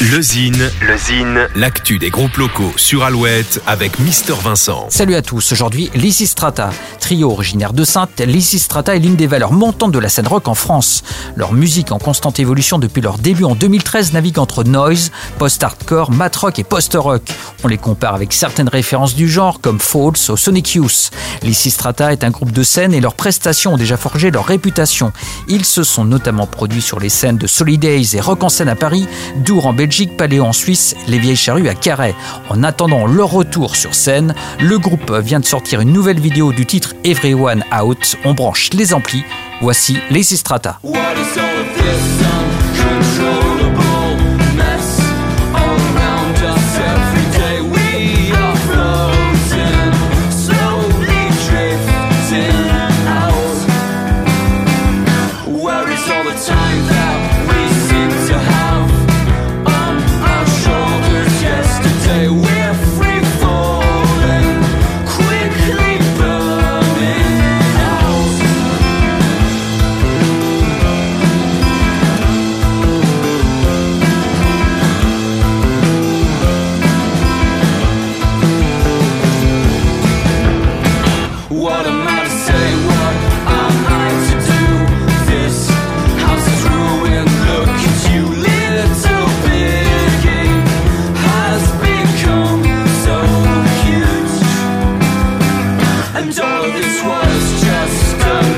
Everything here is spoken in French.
Le Zine, le Zine, l'actu des groupes locaux sur Alouette avec Mister Vincent. Salut à tous, aujourd'hui Lysistrata. Trio originaire de Sainte, Lysistrata est l'une des valeurs montantes de la scène rock en France. Leur musique en constante évolution depuis leur début en 2013 navigue entre noise, post-hardcore, mat rock et post-rock. On les compare avec certaines références du genre comme Falls ou Sonic Youth. Lysistrata est un groupe de scène et leurs prestations ont déjà forgé leur réputation. Ils se sont notamment produits sur les scènes de Solidays et Rock en scène à Paris, Dour en Belgique Belgique, Paléo en Suisse, les Vieilles Charrues à Carhaix. En attendant leur retour sur scène, le groupe vient de sortir une nouvelle vidéo du titre Everyone Out. On branche les amplis. Voici les Strata. What am I to say? What am I to do? This house is ruined. Look at you, little piggy has become so huge, and all this was just a.